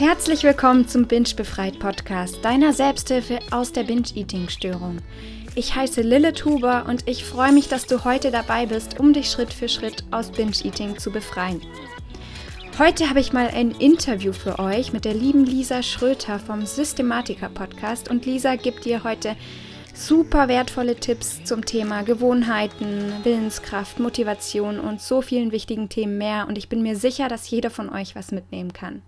Herzlich willkommen zum Binge Befreit Podcast, deiner Selbsthilfe aus der Binge-Eating-Störung. Ich heiße Lille Tuber und ich freue mich, dass du heute dabei bist, um dich Schritt für Schritt aus Binge-Eating zu befreien. Heute habe ich mal ein Interview für euch mit der lieben Lisa Schröter vom Systematiker Podcast und Lisa gibt dir heute super wertvolle Tipps zum Thema Gewohnheiten, Willenskraft, Motivation und so vielen wichtigen Themen mehr und ich bin mir sicher, dass jeder von euch was mitnehmen kann.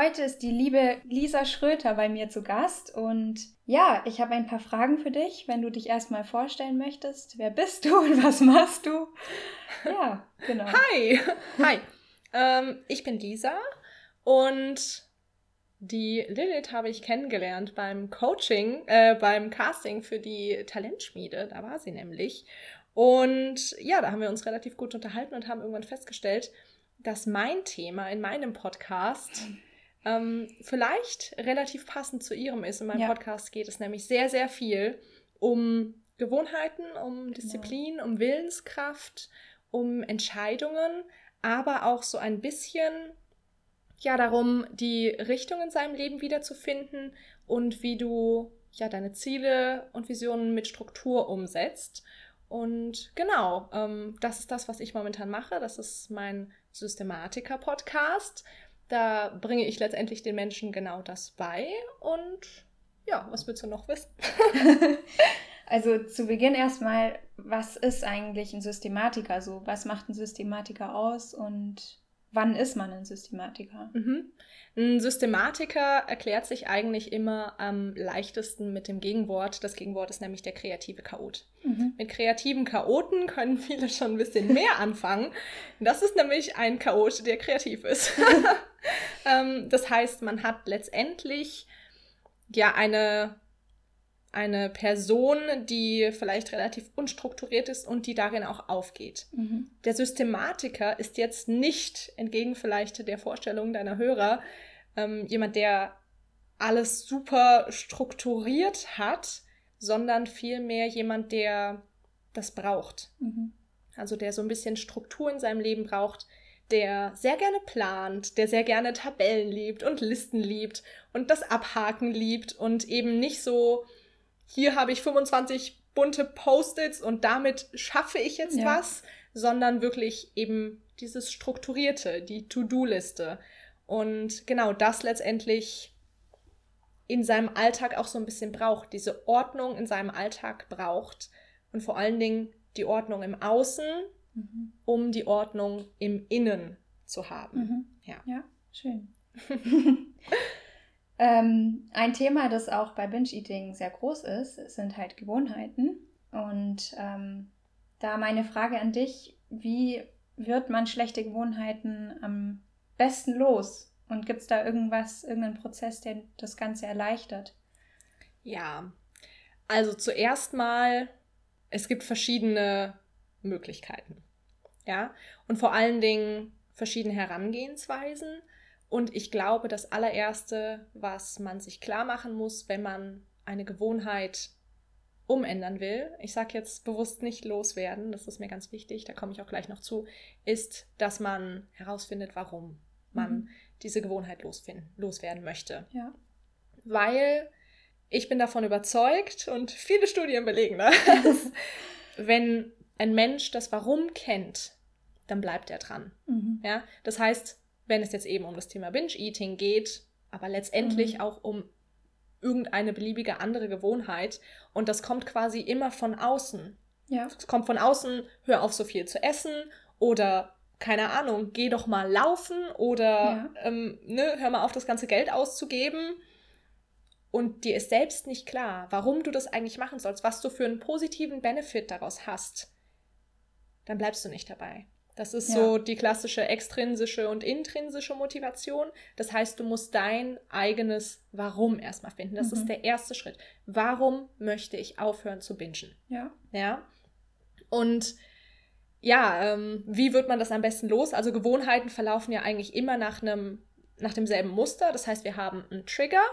Heute ist die liebe Lisa Schröter bei mir zu Gast und ja, ich habe ein paar Fragen für dich, wenn du dich erstmal vorstellen möchtest. Wer bist du und was machst du? Ja, genau. Hi! Hi! ähm, ich bin Lisa und die Lilith habe ich kennengelernt beim Coaching, äh, beim Casting für die Talentschmiede. Da war sie nämlich. Und ja, da haben wir uns relativ gut unterhalten und haben irgendwann festgestellt, dass mein Thema in meinem Podcast ähm, vielleicht relativ passend zu ihrem ist. In meinem ja. Podcast geht es nämlich sehr, sehr viel um Gewohnheiten, um genau. Disziplin, genau. um Willenskraft, um Entscheidungen, aber auch so ein bisschen ja darum, die Richtung in seinem Leben wiederzufinden und wie du ja deine Ziele und Visionen mit Struktur umsetzt. Und genau, ähm, das ist das, was ich momentan mache. Das ist mein Systematiker-Podcast. Da bringe ich letztendlich den Menschen genau das bei. Und ja, was willst du noch wissen? also zu Beginn erstmal, was ist eigentlich ein Systematiker? Also was macht ein Systematiker aus und wann ist man ein Systematiker? Mhm. Ein Systematiker erklärt sich eigentlich immer am leichtesten mit dem Gegenwort. Das Gegenwort ist nämlich der kreative Chaot. Mhm. Mit kreativen Chaoten können viele schon ein bisschen mehr anfangen. Das ist nämlich ein Chaot, der kreativ ist. ähm, das heißt, man hat letztendlich ja eine eine Person, die vielleicht relativ unstrukturiert ist und die darin auch aufgeht. Mhm. Der Systematiker ist jetzt nicht, entgegen vielleicht der Vorstellung deiner Hörer, ähm, jemand, der alles super strukturiert hat, sondern vielmehr jemand, der das braucht. Mhm. Also der so ein bisschen Struktur in seinem Leben braucht, der sehr gerne plant, der sehr gerne Tabellen liebt und Listen liebt und das Abhaken liebt und eben nicht so hier habe ich 25 bunte Post-its und damit schaffe ich jetzt ja. was, sondern wirklich eben dieses Strukturierte, die To-Do-Liste. Und genau das letztendlich in seinem Alltag auch so ein bisschen braucht, diese Ordnung in seinem Alltag braucht und vor allen Dingen die Ordnung im Außen, mhm. um die Ordnung im Innen zu haben. Mhm. Ja. ja, schön. Ähm, ein Thema, das auch bei Binge-Eating sehr groß ist, sind halt Gewohnheiten. Und ähm, da meine Frage an dich, wie wird man schlechte Gewohnheiten am besten los? Und gibt es da irgendwas, irgendeinen Prozess, der das Ganze erleichtert? Ja, also zuerst mal, es gibt verschiedene Möglichkeiten. Ja, und vor allen Dingen verschiedene Herangehensweisen. Und ich glaube, das allererste, was man sich klar machen muss, wenn man eine Gewohnheit umändern will, ich sage jetzt bewusst nicht loswerden, das ist mir ganz wichtig, da komme ich auch gleich noch zu, ist, dass man herausfindet, warum man mhm. diese Gewohnheit loswerden möchte. Ja. Weil ich bin davon überzeugt und viele Studien belegen das, wenn ein Mensch das Warum kennt, dann bleibt er dran. Mhm. Ja, das heißt, wenn es jetzt eben um das Thema Binge-Eating geht, aber letztendlich mhm. auch um irgendeine beliebige andere Gewohnheit. Und das kommt quasi immer von außen. Ja. Es kommt von außen, hör auf so viel zu essen oder keine Ahnung, geh doch mal laufen oder ja. ähm, ne, hör mal auf, das ganze Geld auszugeben. Und dir ist selbst nicht klar, warum du das eigentlich machen sollst, was du für einen positiven Benefit daraus hast, dann bleibst du nicht dabei. Das ist ja. so die klassische extrinsische und intrinsische Motivation. Das heißt, du musst dein eigenes Warum erstmal finden. Das mhm. ist der erste Schritt. Warum möchte ich aufhören zu bingen? Ja. Ja. Und ja, ähm, wie wird man das am besten los? Also Gewohnheiten verlaufen ja eigentlich immer nach einem, nach demselben Muster. Das heißt, wir haben einen Trigger,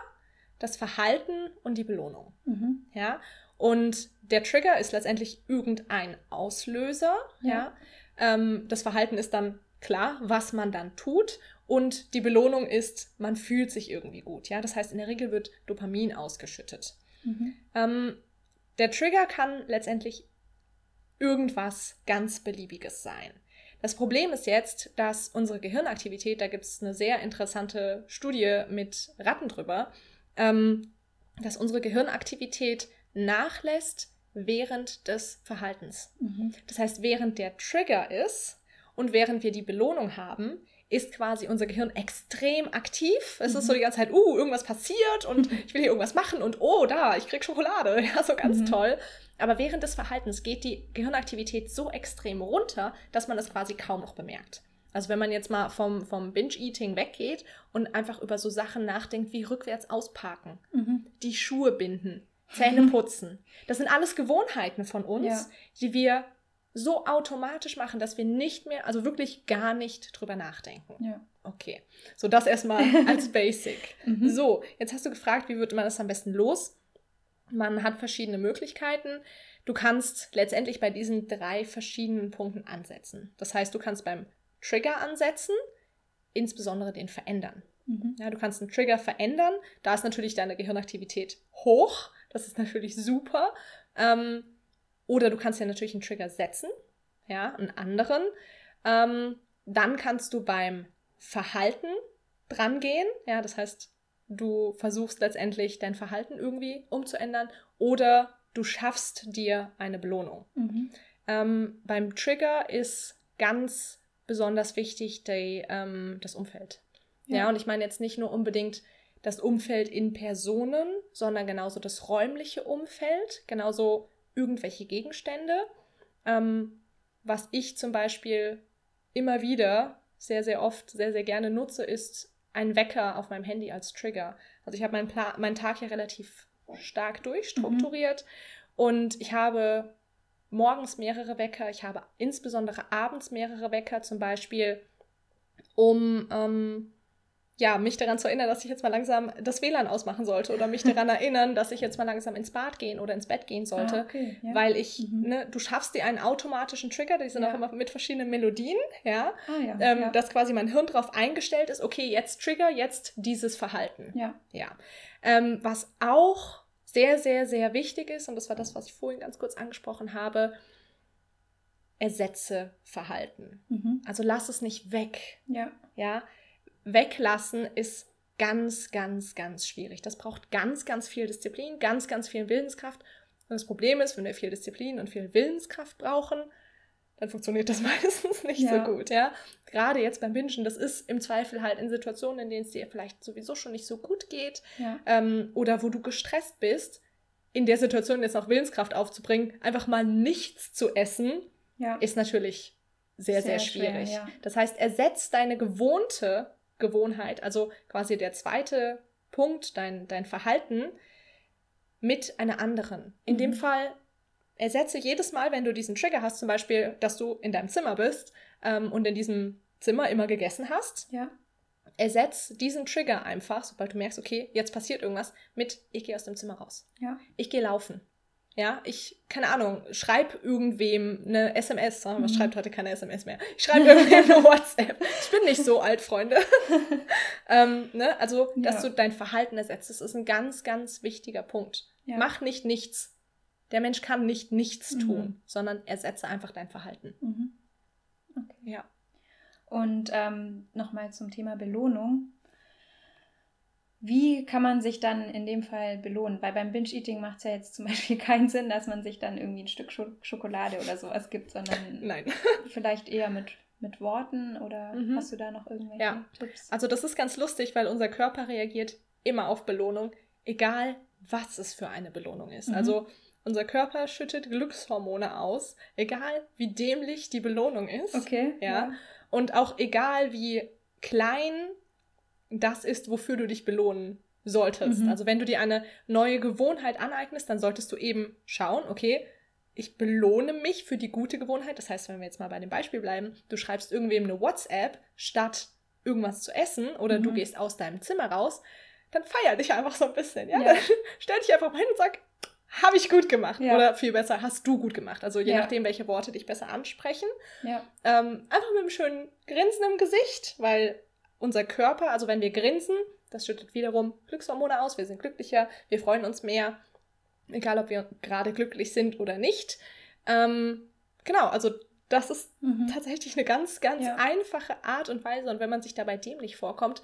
das Verhalten und die Belohnung. Mhm. Ja. Und der Trigger ist letztendlich irgendein Auslöser, ja. ja ähm, das Verhalten ist dann klar, was man dann tut. Und die Belohnung ist, man fühlt sich irgendwie gut. Ja, das heißt, in der Regel wird Dopamin ausgeschüttet. Mhm. Ähm, der Trigger kann letztendlich irgendwas ganz Beliebiges sein. Das Problem ist jetzt, dass unsere Gehirnaktivität, da gibt es eine sehr interessante Studie mit Ratten drüber, ähm, dass unsere Gehirnaktivität nachlässt während des Verhaltens. Mhm. Das heißt, während der Trigger ist und während wir die Belohnung haben, ist quasi unser Gehirn extrem aktiv. Es mhm. ist so die ganze Zeit, uh, irgendwas passiert und ich will hier irgendwas machen und oh, da, ich krieg Schokolade. Ja, so ganz mhm. toll. Aber während des Verhaltens geht die Gehirnaktivität so extrem runter, dass man das quasi kaum noch bemerkt. Also wenn man jetzt mal vom, vom Binge-Eating weggeht und einfach über so Sachen nachdenkt wie rückwärts ausparken, mhm. die Schuhe binden, Zähne putzen. Das sind alles Gewohnheiten von uns, ja. die wir so automatisch machen, dass wir nicht mehr, also wirklich gar nicht drüber nachdenken. Ja. Okay. So, das erstmal als Basic. mhm. So, jetzt hast du gefragt, wie wird man das am besten los? Man hat verschiedene Möglichkeiten. Du kannst letztendlich bei diesen drei verschiedenen Punkten ansetzen. Das heißt, du kannst beim Trigger ansetzen, insbesondere den verändern. Mhm. Ja, du kannst einen Trigger verändern. Da ist natürlich deine Gehirnaktivität hoch. Das ist natürlich super. Ähm, oder du kannst ja natürlich einen Trigger setzen, ja, einen anderen. Ähm, dann kannst du beim Verhalten dran gehen. Ja, das heißt, du versuchst letztendlich dein Verhalten irgendwie umzuändern oder du schaffst dir eine Belohnung. Mhm. Ähm, beim Trigger ist ganz besonders wichtig die, ähm, das Umfeld. Ja. ja, und ich meine jetzt nicht nur unbedingt das Umfeld in Personen, sondern genauso das räumliche Umfeld, genauso irgendwelche Gegenstände. Ähm, was ich zum Beispiel immer wieder sehr, sehr oft, sehr, sehr gerne nutze, ist ein Wecker auf meinem Handy als Trigger. Also ich habe meinen, meinen Tag ja relativ stark durchstrukturiert mhm. und ich habe morgens mehrere Wecker, ich habe insbesondere abends mehrere Wecker, zum Beispiel um ähm, ja, mich daran zu erinnern, dass ich jetzt mal langsam das WLAN ausmachen sollte oder mich daran erinnern, dass ich jetzt mal langsam ins Bad gehen oder ins Bett gehen sollte, ah, okay, ja. weil ich, mhm. ne, du schaffst dir einen automatischen Trigger, die sind ja. auch immer mit verschiedenen Melodien, ja, ah, ja, ähm, ja, dass quasi mein Hirn darauf eingestellt ist, okay, jetzt Trigger, jetzt dieses Verhalten. Ja. ja. Ähm, was auch sehr, sehr, sehr wichtig ist, und das war das, was ich vorhin ganz kurz angesprochen habe, ersetze Verhalten. Mhm. Also lass es nicht weg. Ja. Ja weglassen ist ganz, ganz, ganz schwierig. Das braucht ganz, ganz viel Disziplin, ganz, ganz viel Willenskraft. Und das Problem ist, wenn wir viel Disziplin und viel Willenskraft brauchen, dann funktioniert das meistens nicht ja. so gut, ja. Gerade jetzt beim Bingen, das ist im Zweifel halt in Situationen, in denen es dir vielleicht sowieso schon nicht so gut geht ja. ähm, oder wo du gestresst bist, in der Situation jetzt noch Willenskraft aufzubringen, einfach mal nichts zu essen, ja. ist natürlich sehr, sehr, sehr schwierig. Schwer, das heißt, ersetzt deine gewohnte Gewohnheit, also quasi der zweite Punkt, dein, dein Verhalten, mit einer anderen. In mhm. dem Fall ersetze jedes Mal, wenn du diesen Trigger hast, zum Beispiel, dass du in deinem Zimmer bist ähm, und in diesem Zimmer immer gegessen hast, ja. ersetz diesen Trigger einfach, sobald du merkst, okay, jetzt passiert irgendwas, mit ich gehe aus dem Zimmer raus. Ja. Ich gehe laufen. Ja, ich, keine Ahnung, schreib irgendwem eine SMS. Mhm. Was schreibt heute keine SMS mehr? Ich schreibe irgendwem eine WhatsApp. Ich bin nicht so alt, Freunde. ähm, ne? Also, dass ja. du dein Verhalten ersetzt, das ist ein ganz, ganz wichtiger Punkt. Ja. Mach nicht nichts. Der Mensch kann nicht nichts mhm. tun, sondern ersetze einfach dein Verhalten. Mhm. Okay. Ja. Und ähm, nochmal zum Thema Belohnung. Wie kann man sich dann in dem Fall belohnen? Weil beim Binge-Eating macht es ja jetzt zum Beispiel keinen Sinn, dass man sich dann irgendwie ein Stück Schokolade oder sowas gibt, sondern Nein. vielleicht eher mit, mit Worten oder mhm. hast du da noch irgendwelche ja. Tipps? Also das ist ganz lustig, weil unser Körper reagiert immer auf Belohnung, egal was es für eine Belohnung ist. Mhm. Also unser Körper schüttet Glückshormone aus, egal wie dämlich die Belohnung ist. Okay. Ja. ja. Und auch egal wie klein das ist, wofür du dich belohnen solltest. Mhm. Also wenn du dir eine neue Gewohnheit aneignest, dann solltest du eben schauen, okay, ich belohne mich für die gute Gewohnheit. Das heißt, wenn wir jetzt mal bei dem Beispiel bleiben, du schreibst irgendwem eine WhatsApp, statt irgendwas zu essen oder mhm. du gehst aus deinem Zimmer raus, dann feier dich einfach so ein bisschen. Ja? ja. Stell dich einfach mal hin und sag, habe ich gut gemacht. Ja. Oder viel besser, hast du gut gemacht. Also je ja. nachdem, welche Worte dich besser ansprechen. Ähm, einfach mit einem schönen Grinsen im Gesicht, weil unser Körper, also wenn wir grinsen, das schüttet wiederum Glückshormone aus, wir sind glücklicher, wir freuen uns mehr, egal ob wir gerade glücklich sind oder nicht. Ähm, genau, also das ist mhm. tatsächlich eine ganz, ganz ja. einfache Art und Weise. Und wenn man sich dabei dämlich vorkommt,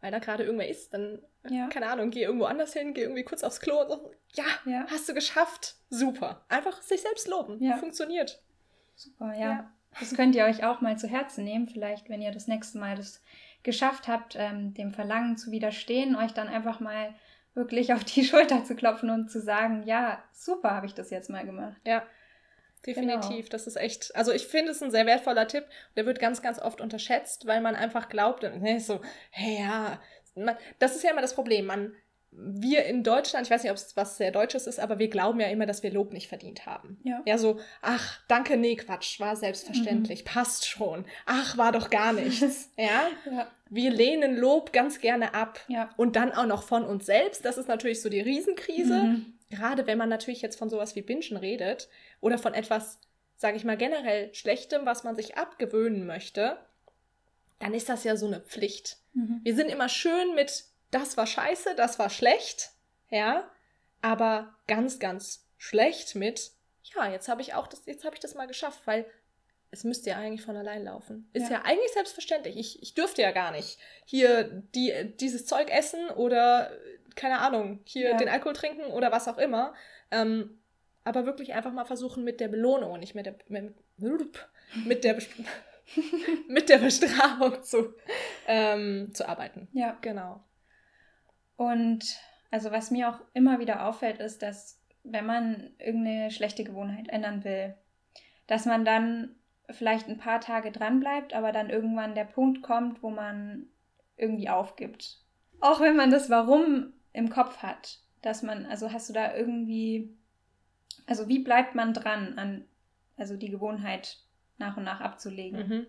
weil da gerade irgendwer ist, dann, ja. keine Ahnung, geh irgendwo anders hin, geh irgendwie kurz aufs Klo und so, ja, ja. hast du geschafft. Super. Einfach sich selbst loben. Ja. Funktioniert. Super, ja. ja. Das könnt ihr euch auch mal zu Herzen nehmen, vielleicht, wenn ihr das nächste Mal das geschafft habt, ähm, dem Verlangen zu widerstehen, euch dann einfach mal wirklich auf die Schulter zu klopfen und zu sagen, ja, super habe ich das jetzt mal gemacht. Ja, definitiv. Genau. Das ist echt, also ich finde es ein sehr wertvoller Tipp. Der wird ganz, ganz oft unterschätzt, weil man einfach glaubt, ne, so, hey, ja, man, das ist ja immer das Problem. Man wir in Deutschland, ich weiß nicht, ob es was sehr Deutsches ist, aber wir glauben ja immer, dass wir Lob nicht verdient haben. Ja. Ja, so, ach, danke, nee, Quatsch, war selbstverständlich, mhm. passt schon. Ach, war doch gar nichts. ja? ja? Wir lehnen Lob ganz gerne ab. Ja. Und dann auch noch von uns selbst. Das ist natürlich so die Riesenkrise. Mhm. Gerade wenn man natürlich jetzt von sowas wie Bingen redet oder von etwas, sage ich mal, generell Schlechtem, was man sich abgewöhnen möchte, dann ist das ja so eine Pflicht. Mhm. Wir sind immer schön mit das war scheiße, das war schlecht, ja, aber ganz, ganz schlecht mit, ja, jetzt habe ich auch das, jetzt habe ich das mal geschafft, weil es müsste ja eigentlich von allein laufen. Ist ja, ja eigentlich selbstverständlich. Ich, ich dürfte ja gar nicht hier die, dieses Zeug essen oder, keine Ahnung, hier ja. den Alkohol trinken oder was auch immer. Ähm, aber wirklich einfach mal versuchen mit der Belohnung und nicht mit der, mit, mit der, mit der Bestrafung zu, ähm, zu arbeiten. Ja. Genau. Und also was mir auch immer wieder auffällt, ist, dass wenn man irgendeine schlechte Gewohnheit ändern will, dass man dann vielleicht ein paar Tage dran bleibt, aber dann irgendwann der Punkt kommt, wo man irgendwie aufgibt. Auch wenn man das Warum im Kopf hat, dass man, also hast du da irgendwie, also wie bleibt man dran an, also die Gewohnheit nach und nach abzulegen. Mhm.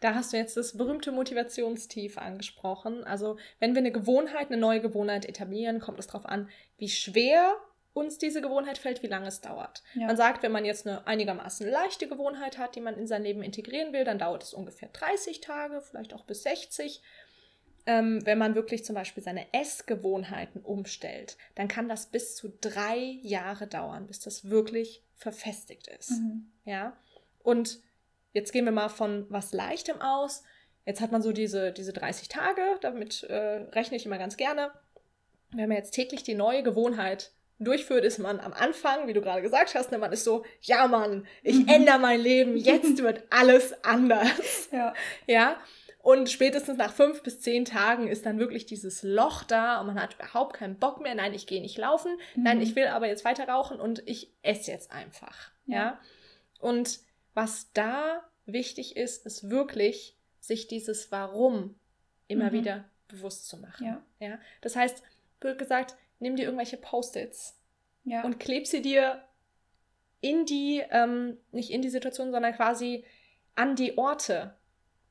Da hast du jetzt das berühmte Motivationstief angesprochen. Also wenn wir eine Gewohnheit, eine neue Gewohnheit etablieren, kommt es darauf an, wie schwer uns diese Gewohnheit fällt, wie lange es dauert. Ja. Man sagt, wenn man jetzt eine einigermaßen leichte Gewohnheit hat, die man in sein Leben integrieren will, dann dauert es ungefähr 30 Tage, vielleicht auch bis 60. Ähm, wenn man wirklich zum Beispiel seine Essgewohnheiten umstellt, dann kann das bis zu drei Jahre dauern, bis das wirklich verfestigt ist. Mhm. Ja. Und jetzt gehen wir mal von was Leichtem aus. Jetzt hat man so diese, diese 30 Tage, damit äh, rechne ich immer ganz gerne. Wenn man jetzt täglich die neue Gewohnheit durchführt, ist man am Anfang, wie du gerade gesagt hast, ne, man ist so, ja Mann, ich mhm. ändere mein Leben, jetzt wird alles anders. Ja. ja. Und spätestens nach fünf bis zehn Tagen ist dann wirklich dieses Loch da und man hat überhaupt keinen Bock mehr. Nein, ich gehe nicht laufen. Mhm. Nein, ich will aber jetzt weiter rauchen und ich esse jetzt einfach. Ja. ja? Und was da wichtig ist, ist wirklich, sich dieses Warum immer mhm. wieder bewusst zu machen. Ja. ja. Das heißt, wird gesagt, nimm dir irgendwelche Post-its ja. und kleb sie dir in die, ähm, nicht in die Situation, sondern quasi an die Orte,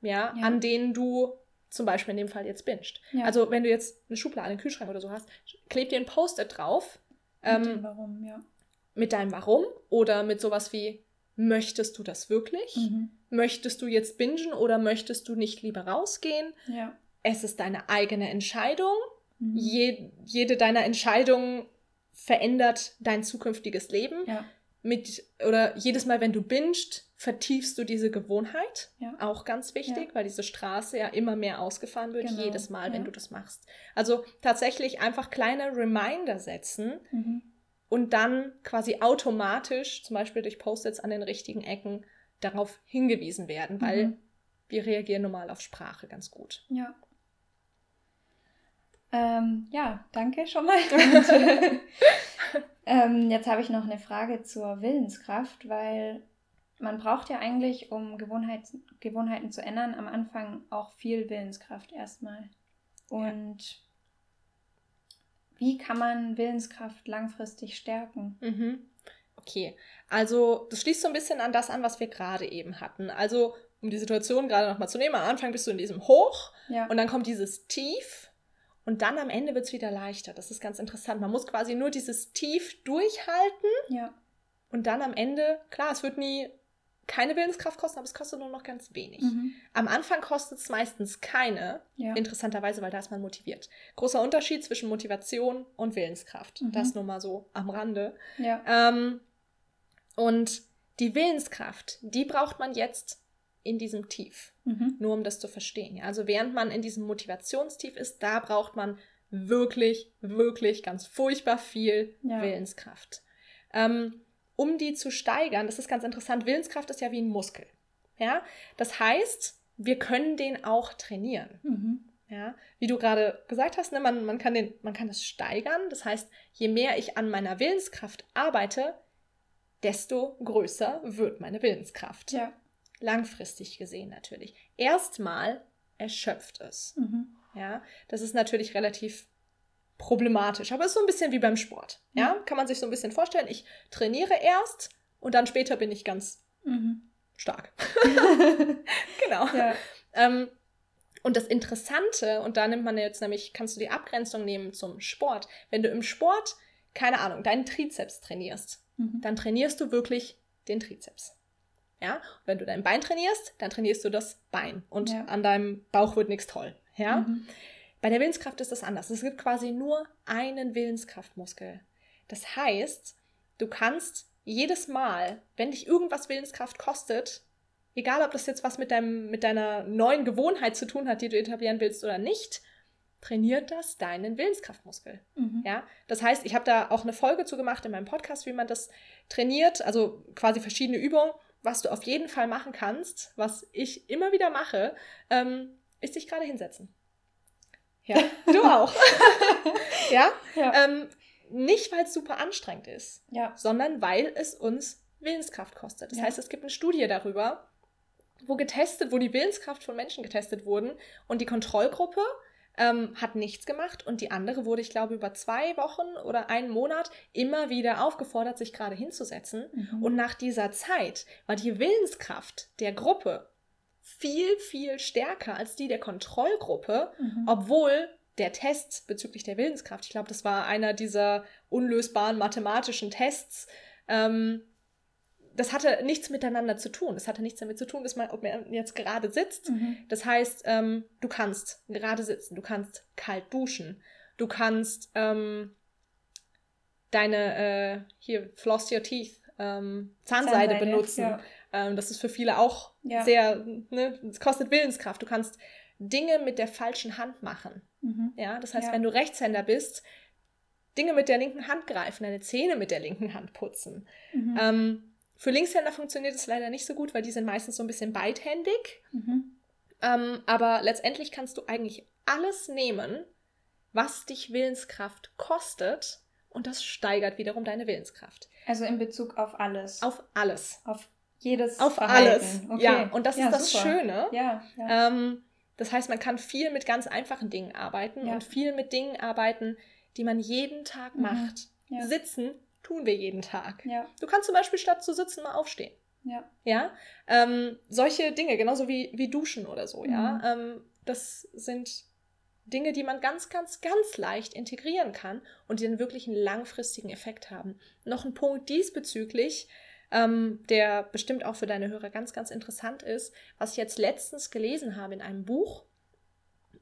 ja, ja. an denen du zum Beispiel in dem Fall jetzt bingst. Also wenn du jetzt eine Schublade, einen Kühlschrank oder so hast, kleb dir ein Post-it drauf. Mit ähm, dem Warum, ja. Mit deinem Warum oder mit sowas wie möchtest du das wirklich? Mhm. Möchtest du jetzt bingen oder möchtest du nicht lieber rausgehen? Ja. Es ist deine eigene Entscheidung. Mhm. Je, jede deiner Entscheidungen verändert dein zukünftiges Leben. Ja. Mit, oder jedes Mal, wenn du bingst, vertiefst du diese Gewohnheit. Ja. Auch ganz wichtig, ja. weil diese Straße ja immer mehr ausgefahren wird, genau. jedes Mal, wenn du das machst. Also tatsächlich einfach kleine Reminder setzen, mhm und dann quasi automatisch, zum Beispiel durch Post-its an den richtigen Ecken, darauf hingewiesen werden, weil mhm. wir reagieren normal auf Sprache ganz gut. Ja. Ähm, ja, danke schon mal. ähm, jetzt habe ich noch eine Frage zur Willenskraft, weil man braucht ja eigentlich, um Gewohnheit, Gewohnheiten zu ändern, am Anfang auch viel Willenskraft erstmal. Und ja wie kann man Willenskraft langfristig stärken? Mhm. Okay, also das schließt so ein bisschen an das an, was wir gerade eben hatten. Also, um die Situation gerade nochmal zu nehmen, am Anfang bist du in diesem Hoch ja. und dann kommt dieses Tief Und dann am Ende wird es wieder leichter. Das ist ganz interessant. Man muss quasi nur dieses Tief durchhalten. Ja. Und dann am Ende, klar, es wird nie keine Willenskraft kosten, aber es kostet nur noch ganz wenig. Mhm. Am Anfang kostet es meistens keine, Ja. interessanterweise, weil da ist man motiviert. Großer Unterschied zwischen Motivation und Willenskraft. Mhm. Das nur mal so am Rande. Ja. Ähm, und die Willenskraft, die braucht man jetzt in diesem Tief, Mhm. nur um das zu verstehen. Also während man in diesem Motivationstief ist, da braucht man wirklich, wirklich ganz furchtbar viel Ja. Willenskraft. Ähm, um die zu steigern, das ist ganz interessant, Willenskraft ist ja wie ein Muskel. Ja? Das heißt, wir können den auch trainieren. Mhm. Ja, wie du gerade gesagt hast, ne, man, man, kann den, man kann es steigern. Das heißt, je mehr ich an meiner Willenskraft arbeite, desto größer wird meine Willenskraft. Ja. Langfristig gesehen natürlich. Erstmal erschöpft es. Mhm. Ja, das ist natürlich relativ problematisch, aber es ist so ein bisschen wie beim Sport. Ja, kann man sich so ein bisschen vorstellen. Ich trainiere erst und dann später bin ich ganz Mhm. stark. genau. Ja. Ähm, und das Interessante, und da nimmt man jetzt nämlich, kannst du die Abgrenzung nehmen zum Sport. Wenn du im Sport, keine Ahnung, deinen Trizeps trainierst, Mhm. dann trainierst du wirklich den Trizeps. Ja? Und wenn du dein Bein trainierst, dann trainierst du das Bein. Und Ja. an deinem Bauch wird nichts toll. Ja? Mhm. Bei der Willenskraft ist das anders. Es gibt quasi nur einen Willenskraftmuskel. Das heißt, du kannst jedes Mal, wenn dich irgendwas Willenskraft kostet, egal ob das jetzt was mit, deinem, mit deiner neuen Gewohnheit zu tun hat, die du etablieren willst oder nicht, trainiert das deinen Willenskraftmuskel. Mhm. Ja, das heißt, ich habe da auch eine Folge zu gemacht in meinem Podcast, wie man das trainiert, also quasi verschiedene Übungen. Was du auf jeden Fall machen kannst, was ich immer wieder mache, ähm, ist dich gerade hinsetzen. Ja, du auch. ja, Ja. ähm, nicht weil es super anstrengend ist, ja. sondern weil es uns Willenskraft kostet. Das Ja. heißt, es gibt eine Studie darüber, wo getestet, wo die Willenskraft von Menschen getestet wurden und die Kontrollgruppe ähm, hat nichts gemacht und die andere wurde, ich glaube, über zwei Wochen oder einen Monat immer wieder aufgefordert, sich gerade hinzusetzen. Mhm. Und nach dieser Zeit war die Willenskraft der Gruppe viel, viel stärker als die der Kontrollgruppe, Mhm. obwohl der Test bezüglich der Willenskraft, ich glaube, das war einer dieser unlösbaren mathematischen Tests, ähm, das hatte nichts miteinander zu tun. Das hatte nichts damit zu tun, dass man, ob man jetzt gerade sitzt. Mhm. Das heißt, ähm, du kannst gerade sitzen, du kannst kalt duschen, du kannst ähm, deine, äh, hier, floss your teeth, ähm, Zahnseide, Zahnseide, benutzen. ja. Ähm, das ist für viele auch Ja. sehr, ne, es kostet Willenskraft. Du kannst Dinge mit der falschen Hand machen. Mhm. Ja, das heißt, Ja. wenn du Rechtshänder bist, Dinge mit der linken Hand greifen, deine Zähne mit der linken Hand putzen. Mhm. Ähm, für Linkshänder funktioniert es leider nicht so gut, weil die sind meistens so ein bisschen beidhändig. Mhm. Ähm, aber letztendlich kannst du eigentlich alles nehmen, was dich Willenskraft kostet, und das steigert wiederum deine Willenskraft. Also in Bezug auf alles. Auf alles. Auf jedes Auf Verhalten. alles. Okay. Ja, und das Ja, ist das super. Schöne. Ja, ja. Ähm, das heißt, man kann viel mit ganz einfachen Dingen arbeiten und viel mit Dingen arbeiten, die man jeden Tag Mhm. macht. Sitzen tun wir jeden Tag. ja, Du kannst zum Beispiel statt zu sitzen mal aufstehen. ja. Ja, ähm, solche Dinge, genauso wie, wie Duschen oder so, Mhm. ja. Ähm, das sind Dinge, die man ganz, ganz, ganz leicht integrieren kann und die dann wirklich einen langfristigen Effekt haben. Noch ein Punkt diesbezüglich, ähm, der bestimmt auch für deine Hörer ganz, ganz interessant ist, was ich jetzt letztens gelesen habe in einem Buch,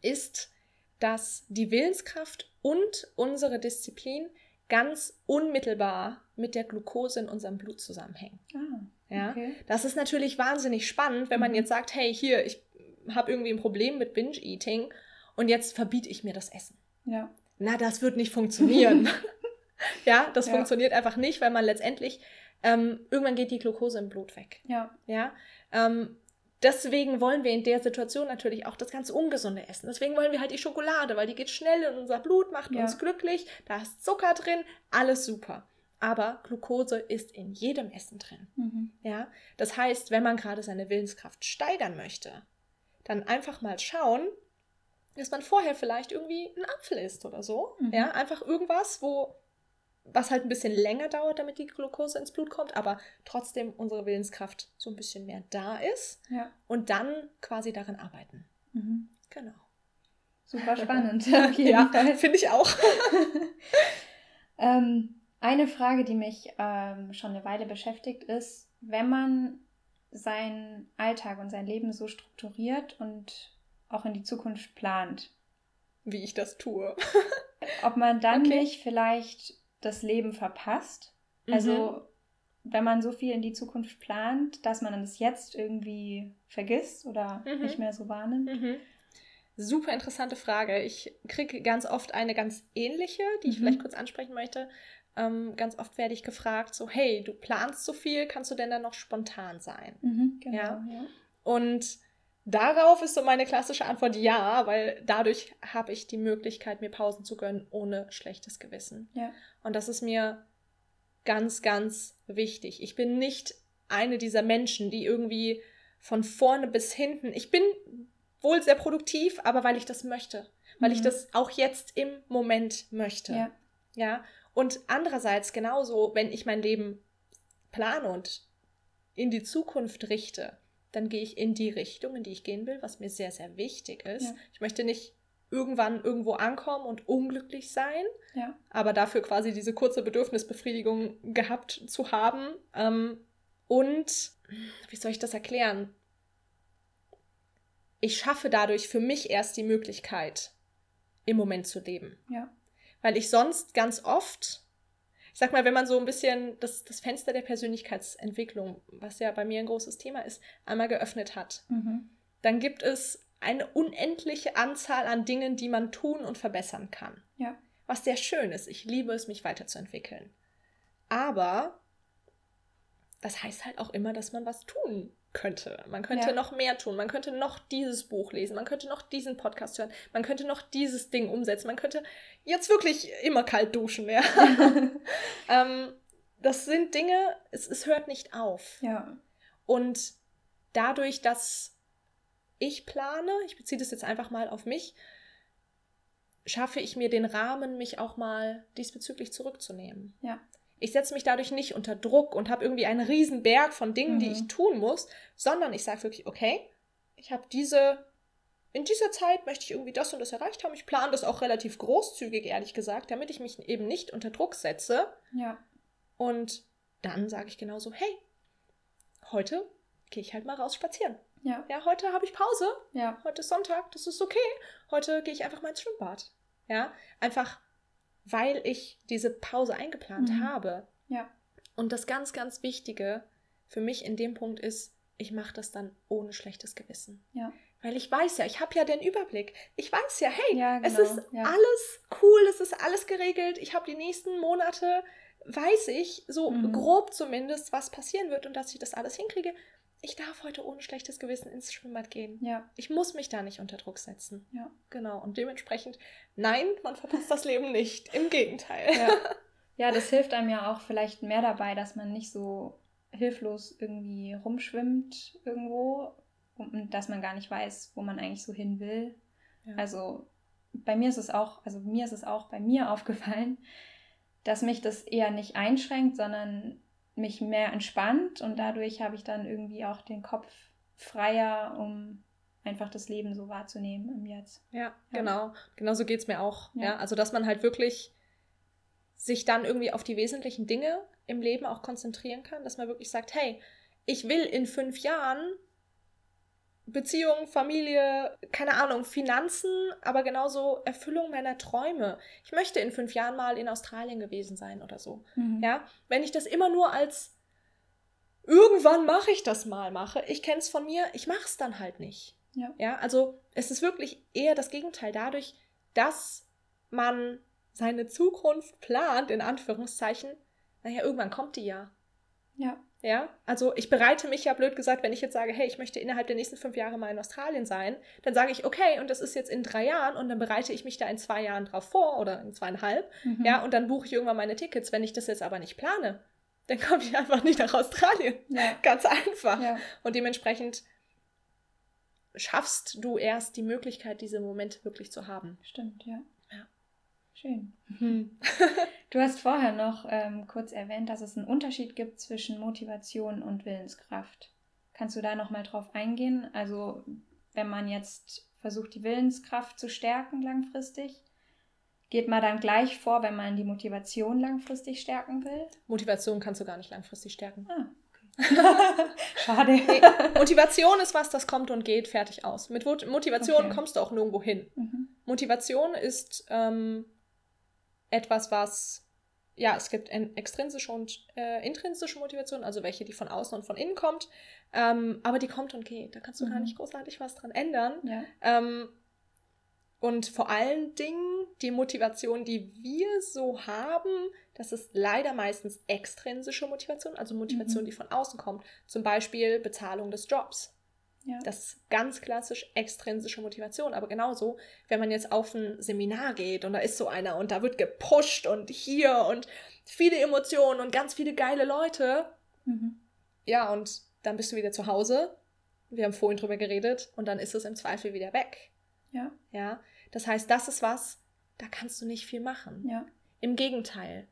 ist, dass die Willenskraft und unsere Disziplin ganz unmittelbar mit der Glucose in unserem Blut zusammenhängen. Ah, Ja? okay. Das ist natürlich wahnsinnig spannend, wenn man Mhm. jetzt sagt, hey, hier, ich habe irgendwie ein Problem mit Binge-Eating und jetzt verbiete ich mir das Essen. Ja. Na, das wird nicht funktionieren. ja, das Ja. funktioniert einfach nicht, weil man letztendlich, ähm, irgendwann geht die Glucose im Blut weg. Ja. Ja, ähm, deswegen wollen wir in der Situation natürlich auch das ganz Ungesunde essen. Deswegen wollen wir halt die Schokolade, weil die geht schnell in unser Blut, macht Ja. uns glücklich, da ist Zucker drin, alles super. Aber Glucose ist in jedem Essen drin. Mhm. Ja, das heißt, wenn man gerade seine Willenskraft steigern möchte, dann einfach mal schauen, dass man vorher vielleicht irgendwie einen Apfel isst oder so. Mhm. Ja, einfach irgendwas, wo was halt ein bisschen länger dauert, damit die Glucose ins Blut kommt, aber trotzdem unsere Willenskraft so ein bisschen mehr da ist Ja. und dann quasi daran arbeiten. Mhm. Genau. super spannend. Ja, finde ich auch. ähm, eine Frage, die mich ähm, schon eine Weile beschäftigt, ist, wenn man seinen Alltag und sein Leben so strukturiert und auch in die Zukunft plant. Wie ich das tue. Ob man dann okay. nicht vielleicht das Leben verpasst. Also mhm. wenn man so viel in die Zukunft plant, dass man das jetzt irgendwie vergisst oder mhm. nicht mehr so wahrnimmt. Mhm. Super interessante Frage. Ich kriege ganz oft eine ganz ähnliche, die ich vielleicht mhm. kurz ansprechen möchte. Ähm, ganz oft werde ich gefragt, so, hey, du planst so viel, kannst du denn dann noch spontan sein? Mhm, genau, ja? ja. Und darauf ist so meine klassische Antwort ja, weil dadurch habe ich die Möglichkeit, mir Pausen zu gönnen ohne schlechtes Gewissen. Ja. Und das ist mir ganz, ganz wichtig. Ich bin nicht eine dieser Menschen, die irgendwie von vorne bis hinten, ich bin wohl sehr produktiv, aber weil ich das möchte, weil mhm. ich das auch jetzt im Moment möchte. Ja. Ja. Und andererseits genauso, wenn ich mein Leben plane und in die Zukunft richte, dann gehe ich in die Richtung, in die ich gehen will, was mir sehr, sehr wichtig ist. Ja. Ich möchte nicht irgendwann irgendwo ankommen und unglücklich sein, ja. aber dafür quasi diese kurze Bedürfnisbefriedigung gehabt zu haben. Ähm, und wie soll ich das erklären? Ich schaffe dadurch für mich erst die Möglichkeit, im Moment zu leben. Ja weil ich sonst ganz oft, ich sag mal, wenn man so ein bisschen das, das Fenster der Persönlichkeitsentwicklung, was ja bei mir ein großes Thema ist, einmal geöffnet hat, mhm. dann gibt es eine unendliche Anzahl an Dingen, die man tun und verbessern kann. Ja. Was sehr schön ist. Ich liebe es, mich weiterzuentwickeln. Aber das heißt halt auch immer, dass man was tun könnte. Man könnte ja. noch mehr tun. Man könnte noch dieses Buch lesen. Man könnte noch diesen Podcast hören. Man könnte noch dieses Ding umsetzen. Man könnte jetzt wirklich immer kalt duschen. Ja. ähm, das sind Dinge, es, es hört nicht auf. Ja. Und dadurch, dass ich plane, ich beziehe das jetzt einfach mal auf mich, schaffe ich mir den Rahmen, mich auch mal diesbezüglich zurückzunehmen. Ja. Ich setze mich dadurch nicht unter Druck und habe irgendwie einen riesen Berg von Dingen, mhm. die ich tun muss, sondern ich sage wirklich, okay, ich habe diese, in dieser Zeit möchte ich irgendwie das und das erreicht haben. Ich plane das auch relativ großzügig, ehrlich gesagt, damit ich mich eben nicht unter Druck setze. Ja. Und dann sage ich genauso, hey, heute gehe ich halt mal raus spazieren. Ja. Ja, heute habe ich Pause. Ja. Heute ist Sonntag, das ist okay. Heute gehe ich einfach mal ins Schwimmbad. Ja, einfach weil ich diese Pause eingeplant mhm. habe. Ja. Und das ganz, ganz Wichtige für mich in dem Punkt ist, ich mache das dann ohne schlechtes Gewissen. Ja. Weil ich weiß ja, ich habe ja den Überblick. Ich weiß ja, hey, ja, genau. es ist ja. alles cool, es ist alles geregelt. Ich habe die nächsten Monate, weiß ich, so mhm. grob zumindest, was passieren wird und dass ich das alles hinkriege ich darf heute ohne schlechtes Gewissen ins Schwimmbad gehen. Ja. Ich muss mich da nicht unter Druck setzen. Ja. Genau. Und dementsprechend, nein, man verpasst das Leben nicht. Im Gegenteil. Ja. ja, das hilft einem ja auch vielleicht mehr dabei, dass man nicht so hilflos irgendwie rumschwimmt irgendwo und dass man gar nicht weiß, wo man eigentlich so hin will. Ja. Also bei mir ist es auch, also mir ist es auch bei mir aufgefallen, dass mich das eher nicht einschränkt, sondern mich mehr entspannt und dadurch habe ich dann irgendwie auch den Kopf freier, um einfach das Leben so wahrzunehmen im Jetzt. Ja, ja. genau. Genauso geht es mir auch. Ja. ja. Also, dass man halt wirklich sich dann irgendwie auf die wesentlichen Dinge im Leben auch konzentrieren kann, dass man wirklich sagt, hey, ich will in fünf Jahren Beziehung, Familie, keine Ahnung, Finanzen, aber genauso Erfüllung meiner Träume. Ich möchte in fünf Jahren mal in Australien gewesen sein oder so. Mhm. Ja, wenn ich das immer nur als irgendwann mache ich das mal mache, ich kenne es von mir, ich mache es dann halt nicht. Ja. ja, also es ist wirklich eher das Gegenteil. Dadurch, dass man seine Zukunft plant, in Anführungszeichen, naja, irgendwann kommt die ja. Ja. Ja, also ich bereite mich ja blöd gesagt, wenn ich jetzt sage, hey, ich möchte innerhalb der nächsten fünf Jahre mal in Australien sein, dann sage ich, okay, und das ist jetzt in drei Jahren und dann bereite ich mich da in zwei Jahren drauf vor oder in zweieinhalb, mhm. ja, und dann buche ich irgendwann meine Tickets. Wenn ich das jetzt aber nicht plane, dann komme ich einfach nicht nach Australien. Ja. Ganz einfach. Ja. Und dementsprechend schaffst du erst die Möglichkeit, diese Momente wirklich zu haben. Stimmt, ja. Schön. Mhm. du hast vorher noch ähm, kurz erwähnt, dass es einen Unterschied gibt zwischen Motivation und Willenskraft. Kannst du da noch mal drauf eingehen? Also wenn man jetzt versucht die Willenskraft zu stärken langfristig. Geht man dann gleich vor, wenn man die Motivation langfristig stärken will? Motivation kannst du gar nicht langfristig stärken. Ah. Schade. Nee, Motivation ist was, das kommt und geht, fertig aus. Mit Motivation Okay. kommst du auch nirgendwo hin. Mhm. Motivation ist ähm, etwas, was, ja, es gibt extrinsische und äh, intrinsische Motivation, also welche, die von außen und von innen kommt. Ähm, aber die kommt und geht. Da kannst du gar Mhm. nicht großartig was dran ändern. Ja. Ähm, und vor allen Dingen die Motivation, die wir so haben, das ist leider meistens extrinsische Motivation, also Motivation, Mhm. die von außen kommt. Zum Beispiel Bezahlung des Jobs. Ja. Das ist ganz klassisch extrinsische Motivation. Aber genauso, wenn man jetzt auf ein Seminar geht und da ist so einer und da wird gepusht und hier und viele Emotionen und ganz viele geile Leute. Mhm. Ja, und dann bist du wieder zu Hause. Wir haben vorhin drüber geredet und dann ist es im Zweifel wieder weg. Ja. Ja, das heißt, das ist was, da kannst du nicht viel machen. Ja. Im Gegenteil.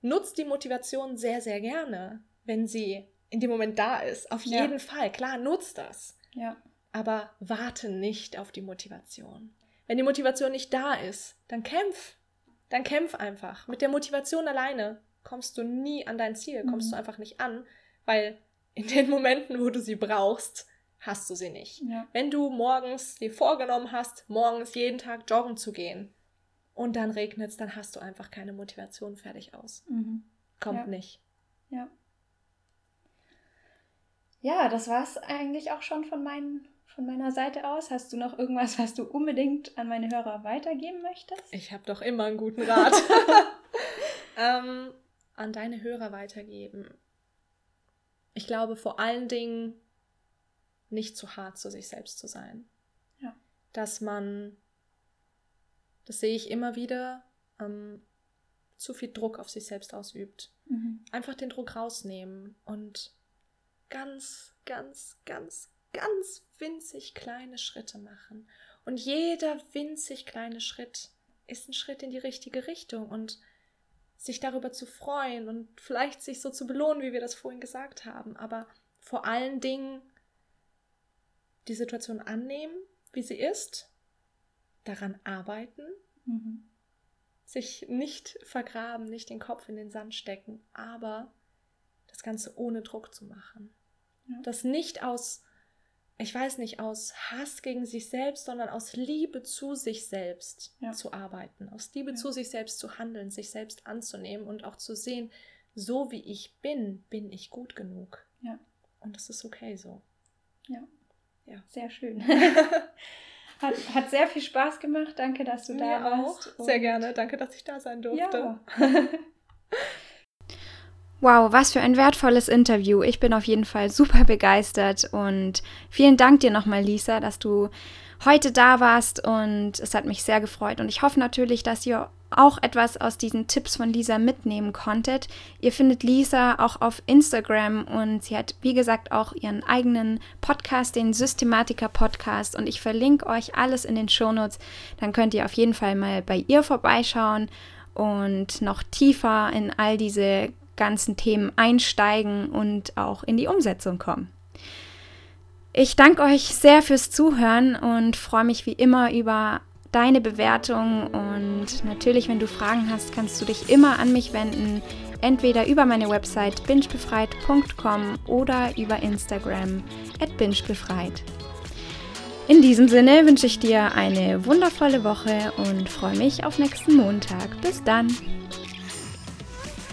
Nutzt die Motivation sehr, sehr gerne, wenn sie in dem Moment da ist. Auf Ja. jeden Fall. Klar, nutzt das. Ja. Aber warte nicht auf die Motivation. Wenn die Motivation nicht da ist, dann kämpf. Dann kämpf einfach. Mit der Motivation alleine kommst du nie an dein Ziel, kommst Mhm. du einfach nicht an, weil in den Momenten, wo du sie brauchst, hast du sie nicht. Ja. Wenn du morgens dir vorgenommen hast, morgens jeden Tag joggen zu gehen und dann regnet es, dann hast du einfach keine Motivation fertig aus. Mhm. Kommt Ja. nicht. Ja. Ja, das war's eigentlich auch schon von, meinen, von meiner Seite aus. Hast du noch irgendwas, was du unbedingt an meine Hörer weitergeben möchtest? Ich habe doch immer einen guten Rat. ähm, an deine Hörer weitergeben. Ich glaube vor allen Dingen nicht zu hart zu sich selbst zu sein. Ja. Dass man, das sehe ich immer wieder, ähm, zu viel Druck auf sich selbst ausübt. Mhm. Einfach den Druck rausnehmen und ganz, ganz, ganz, ganz winzig kleine Schritte machen. Und jeder winzig kleine Schritt ist ein Schritt in die richtige Richtung und sich darüber zu freuen und vielleicht sich so zu belohnen, wie wir das vorhin gesagt haben, aber vor allen Dingen die Situation annehmen, wie sie ist, daran arbeiten, Mhm. sich nicht vergraben, nicht den Kopf in den Sand stecken, aber das Ganze ohne Druck zu machen. Ja. Das nicht aus, ich weiß nicht, aus Hass gegen sich selbst, sondern aus Liebe zu sich selbst Ja. zu arbeiten, aus Liebe Ja. zu sich selbst zu handeln, sich selbst anzunehmen und auch zu sehen, so wie ich bin, bin ich gut genug. Ja. Und das ist okay so. Ja. Ja. Sehr schön. hat, hat sehr viel Spaß gemacht. Danke, dass du da Mir warst. auch. Sehr gerne. Danke, dass ich da sein durfte. Ja. Wow, was für ein wertvolles Interview. Ich bin auf jeden Fall super begeistert und vielen Dank dir nochmal, Lisa, dass du heute da warst und es hat mich sehr gefreut und ich hoffe natürlich, dass ihr auch etwas aus diesen Tipps von Lisa mitnehmen konntet. Ihr findet Lisa auch auf Instagram und sie hat, wie gesagt, auch ihren eigenen Podcast, den Systematiker Podcast und ich verlinke euch alles in den Shownotes. Dann könnt ihr auf jeden Fall mal bei ihr vorbeischauen und noch tiefer in all diese ganzen Themen einsteigen und auch in die Umsetzung kommen. Ich danke euch sehr fürs Zuhören und freue mich wie immer über deine Bewertung und natürlich, wenn du Fragen hast, kannst du dich immer an mich wenden, entweder über meine Website bingebefreit.com oder über Instagram at bingebefreit. In diesem Sinne wünsche ich dir eine wundervolle Woche und freue mich auf nächsten Montag. Bis dann!